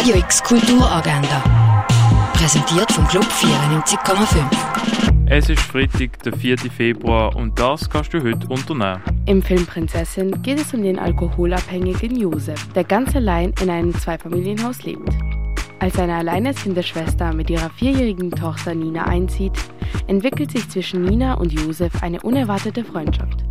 Radio X Kulturagenda. Präsentiert vom Club 94,5. Es ist Freitag, der 4. Februar und das kannst du heute unternehmen. Im Film Prinzessin geht es um den alkoholabhängigen Josef, der ganz allein in einem Zweifamilienhaus lebt. Als seine alleinerziehende Schwester mit ihrer vierjährigen Tochter Nina einzieht, entwickelt sich zwischen Nina und Josef eine unerwartete Freundschaft.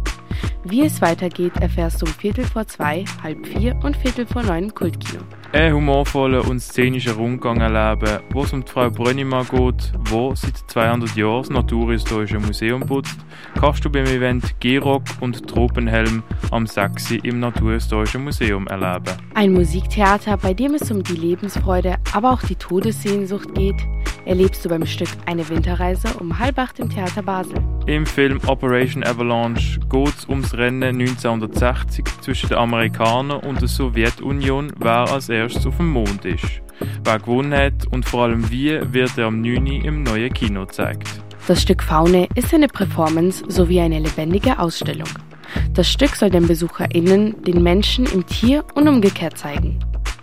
Wie es weitergeht, erfährst du um Viertel vor zwei, halb vier und Viertel vor neun im Kultkino. Ein humorvoller und szenischer Rundgang erleben, wo es um die Frau Brönnimann geht, wo seit 200 Jahren das Naturhistorische Museum putzt, kannst du beim Event G-Rock und Tropenhelm am Sachsi im Naturhistorischen Museum erleben. Ein Musiktheater, bei dem es um die Lebensfreude, aber auch die Todessehnsucht geht, erlebst du beim Stück Eine Winterreise um halb acht im Theater Basel. Im Film Operation Avalanche geht es ums Rennen 1960 zwischen den Amerikanern und der Sowjetunion, wer als erstes auf dem Mond ist. Wer gewonnen hat und vor allem wie, wird er am 9. im neuen Kino gezeigt. Das Stück Faune ist eine Performance sowie eine lebendige Ausstellung. Das Stück soll den BesucherInnen den Menschen im Tier und umgekehrt zeigen.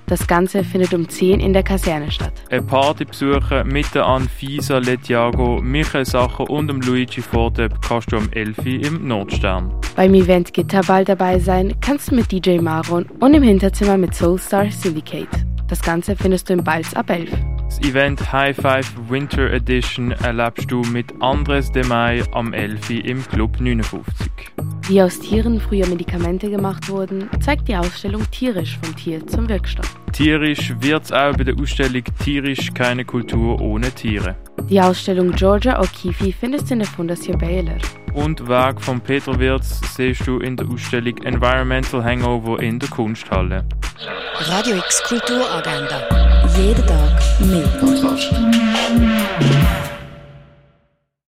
Das Ganze findet um 10 in der Kaserne statt. Ein Partybesucher mit der Anfisa Letiago, Michael Sacher und dem Luigi Forte kannst du am 11. im Nordstern. Beim Event Gitterball dabei sein kannst du mit DJ Maron und im Hinterzimmer mit Soulstar Syndicate. Das Ganze findest du im Balz ab 11. Das Event High Five Winter Edition erlebst du mit Andres de May am 11. im Club 59. Wie aus Tieren früher Medikamente gemacht wurden, zeigt die Ausstellung Tierisch vom Tier zum Wirkstoff. Tierisch wird's auch bei der Ausstellung Tierisch keine Kultur ohne Tiere. Die Ausstellung Georgia O'Keeffe findest du in der Fondation Baylor. Und Werk von Peter Wirz siehst du in der Ausstellung Environmental Hangover in der Kunsthalle. Radio X Kulturagenda. Jeden Tag mehr.